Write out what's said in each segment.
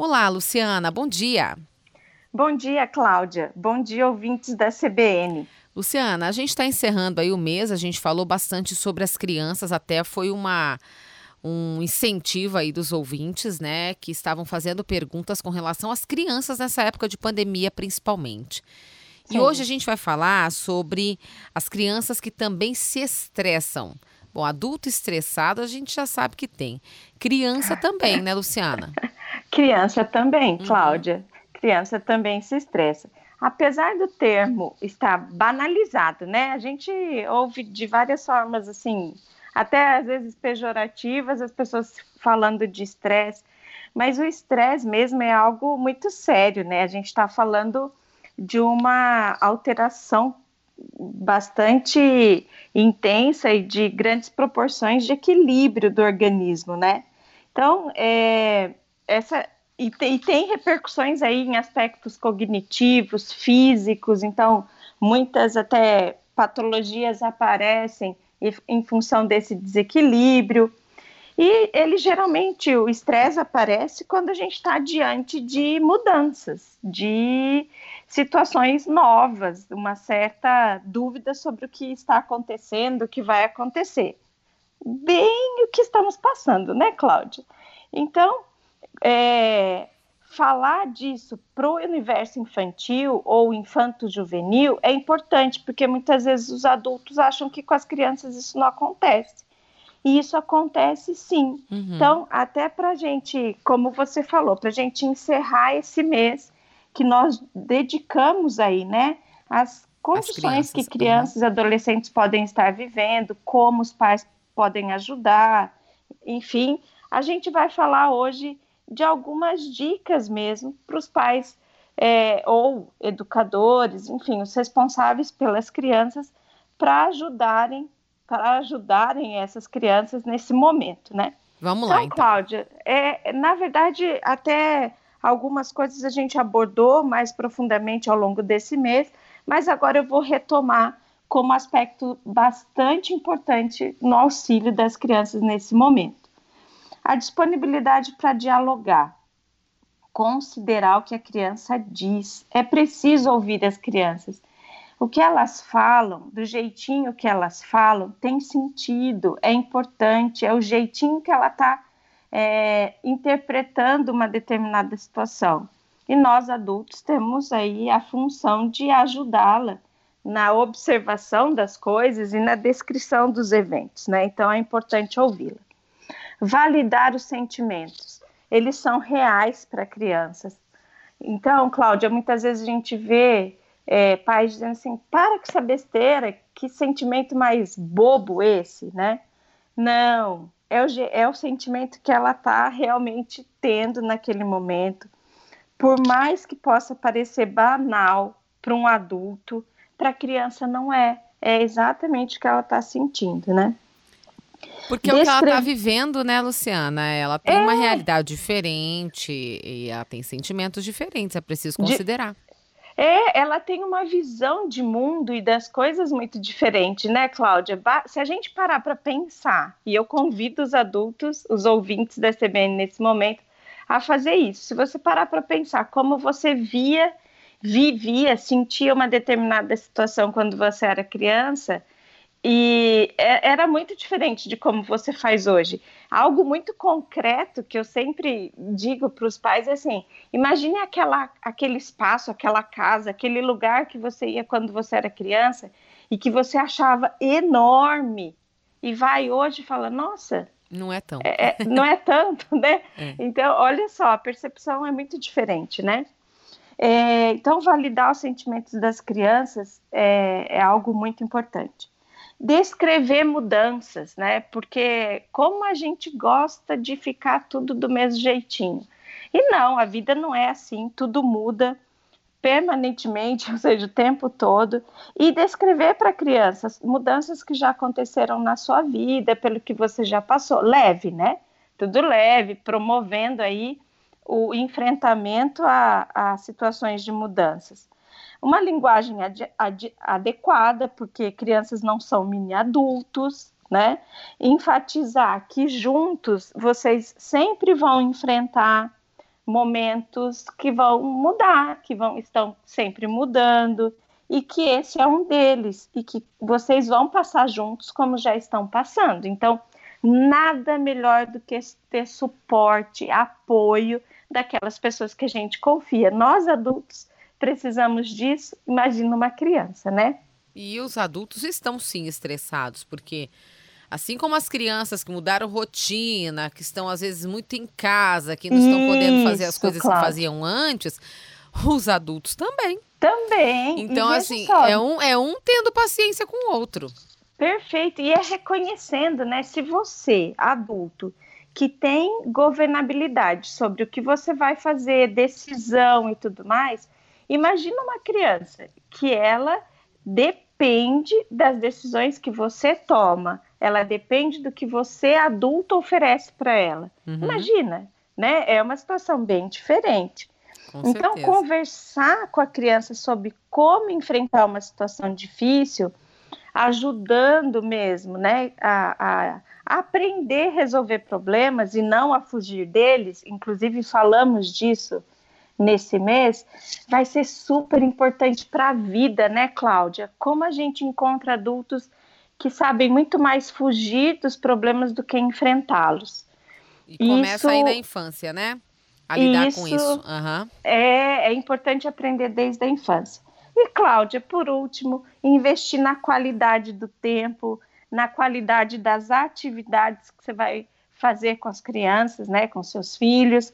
Olá, Luciana, bom dia. Bom dia, Cláudia. Bom dia, ouvintes da CBN. Luciana, a gente está encerrando aí o mês, a gente falou bastante sobre as crianças, até foi uma um incentivo aí dos ouvintes, né, que estavam fazendo perguntas com relação às crianças nessa época de pandemia, principalmente. Sim. E hoje a gente vai falar sobre as crianças que também se estressam. Bom, adulto estressado a gente já sabe que tem. Criança também, né, Luciana? Criança também, uhum. Cláudia. Uhum. Criança também se estressa. Apesar do termo estar banalizado, né? A gente ouve de várias formas, assim, até às vezes pejorativas, as pessoas falando de estresse, mas o estresse mesmo é algo muito sério, né? A gente está falando de uma alteração bastante intensa e de grandes proporções de equilíbrio do organismo, né? Então, é, essa e tem, e tem repercussões aí em aspectos cognitivos, físicos, então muitas até patologias aparecem em função desse desequilíbrio. E ele geralmente, o estresse aparece quando a gente está diante de mudanças, de situações novas, uma certa dúvida sobre o que está acontecendo, o que vai acontecer. Bem o que estamos passando, né, Cláudia? Então, é, falar disso para o universo infantil ou infanto-juvenil é importante, porque muitas vezes os adultos acham que com as crianças isso não acontece. E isso acontece sim. Uhum. Então, até para a gente, como você falou, para a gente encerrar esse mês que nós dedicamos aí, né, as condições que crianças e adolescentes podem estar vivendo, como os pais podem ajudar, enfim, a gente vai falar hoje de algumas dicas mesmo para os pais é, ou educadores, enfim, os responsáveis pelas crianças para ajudarem para ajudarem essas crianças nesse momento, né? Vamos então, lá, então. Cláudia, é, na verdade, até algumas coisas a gente abordou mais profundamente ao longo desse mês, mas agora eu vou retomar como aspecto bastante importante no auxílio das crianças nesse momento a disponibilidade para dialogar, considerar o que a criança diz. É preciso ouvir as crianças. O que elas falam, do jeitinho que elas falam, tem sentido, é importante, é o jeitinho que ela está é, interpretando uma determinada situação. E nós adultos temos aí a função de ajudá-la na observação das coisas e na descrição dos eventos, né? Então é importante ouvi-la. Validar os sentimentos. Eles são reais para crianças. Então, Cláudia, muitas vezes a gente vê é, pais dizendo assim: para com essa besteira, que sentimento mais bobo esse, né? Não, é o, é o sentimento que ela está realmente tendo naquele momento. Por mais que possa parecer banal para um adulto, para a criança não é. É exatamente o que ela está sentindo, né? Porque Descre... o que ela está vivendo, né, Luciana? Ela tem é... uma realidade diferente e ela tem sentimentos diferentes, é preciso considerar. De... É, ela tem uma visão de mundo e das coisas muito diferente, né, Cláudia? Se a gente parar para pensar, e eu convido os adultos, os ouvintes da CBN nesse momento, a fazer isso. Se você parar para pensar como você via, vivia, sentia uma determinada situação quando você era criança, e é, era muito diferente de como você faz hoje. Algo muito concreto que eu sempre digo para os pais é assim: imagine aquela, aquele espaço, aquela casa, aquele lugar que você ia quando você era criança e que você achava enorme. E vai hoje e fala: nossa. Não é tão. É, é, não é tanto, né? É. Então, olha só, a percepção é muito diferente, né? É, então, validar os sentimentos das crianças é, é algo muito importante descrever mudanças, né? Porque como a gente gosta de ficar tudo do mesmo jeitinho. E não, a vida não é assim, tudo muda permanentemente, ou seja, o tempo todo, e descrever para crianças mudanças que já aconteceram na sua vida, pelo que você já passou, leve, né? Tudo leve, promovendo aí o enfrentamento a, a situações de mudanças uma linguagem ad, ad, adequada, porque crianças não são mini adultos, né? Enfatizar que juntos vocês sempre vão enfrentar momentos que vão mudar, que vão estão sempre mudando e que esse é um deles e que vocês vão passar juntos como já estão passando. Então, nada melhor do que ter suporte, apoio daquelas pessoas que a gente confia. Nós adultos precisamos disso, imagina uma criança, né? E os adultos estão sim estressados, porque assim como as crianças que mudaram rotina, que estão às vezes muito em casa, que não estão podendo fazer as coisas claro. que faziam antes, os adultos também. Também. Então, assim, é um, é um tendo paciência com o outro. Perfeito. E é reconhecendo, né? Se você, adulto, que tem governabilidade sobre o que você vai fazer, decisão e tudo mais, imagina uma criança que ela depende das decisões que você toma, ela depende do que você, adulto, oferece para ela. Uhum. Imagina, né? É uma situação bem diferente. Com então, certeza. conversar com a criança sobre como enfrentar uma situação difícil, ajudando mesmo, né, a, a, a aprender a resolver problemas e não a fugir deles, inclusive falamos disso nesse mês, vai ser super importante para a vida, né, Cláudia? Como a gente encontra adultos que sabem muito mais fugir dos problemas do que enfrentá-los. E começa isso, aí na infância, né? A lidar isso com isso. Uhum. É, é importante aprender desde a infância. E, Cláudia, por último, investir na qualidade do tempo, na qualidade das atividades que você vai fazer com as crianças, né, com seus filhos.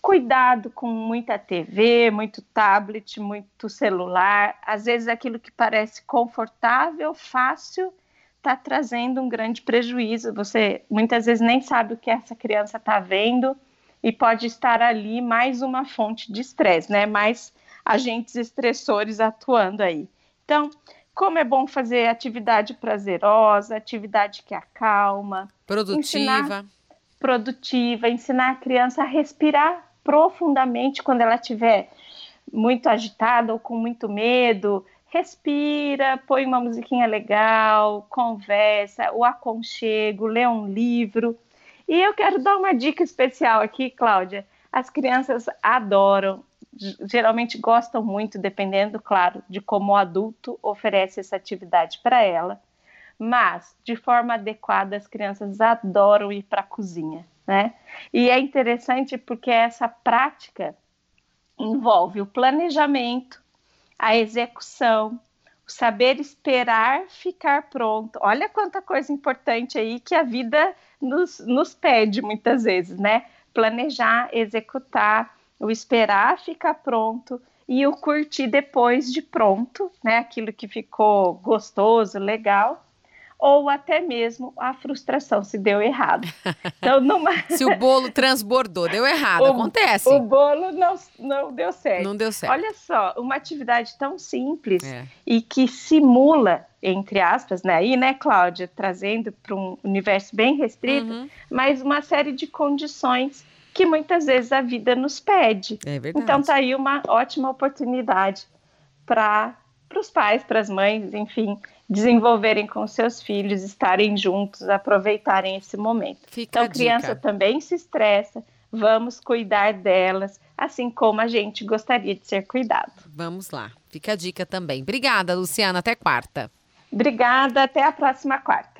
Cuidado com muita TV, muito tablet, muito celular. Às vezes aquilo que parece confortável, fácil, está trazendo um grande prejuízo. Você muitas vezes nem sabe o que essa criança está vendo e pode estar ali mais uma fonte de estresse, né? Mais agentes estressores atuando aí. Então, como é bom fazer atividade prazerosa, atividade que acalma, produtiva, ensinar, produtiva, ensinar a criança a respirar profundamente quando ela estiver muito agitada ou com muito medo. Respira, põe uma musiquinha legal, conversa, o aconchego, lê um livro. E eu quero dar uma dica especial aqui, Cláudia. As crianças adoram geralmente gostam muito, dependendo, claro, de como o adulto oferece essa atividade para ela. Mas, de forma adequada, as crianças adoram ir para a cozinha, né? E é interessante porque essa prática envolve o planejamento, a execução, o saber esperar ficar pronto. Olha quanta coisa importante aí que a vida nos, nos pede muitas vezes, né? Planejar, executar, o esperar ficar pronto e o curtir depois de pronto, né? Aquilo que ficou gostoso, legal, ou até mesmo a frustração se deu errado. Então, numa... se o bolo transbordou, deu errado, o, acontece. O bolo não, não deu certo. Não deu certo. Olha só, uma atividade tão simples é. e que simula, entre aspas, né? Aí, né, Cláudia, trazendo para um universo bem restrito, uhum. mas uma série de condições que muitas vezes a vida nos pede. É verdade. Então tá aí uma ótima oportunidade para os pais, para as mães, enfim, desenvolverem com seus filhos, estarem juntos, aproveitarem esse momento. Fica então, a criança também se estressa, vamos cuidar delas, assim como a gente gostaria de ser cuidado. Vamos lá, fica a dica também. Obrigada, Luciana, até quarta. Obrigada, até a próxima quarta.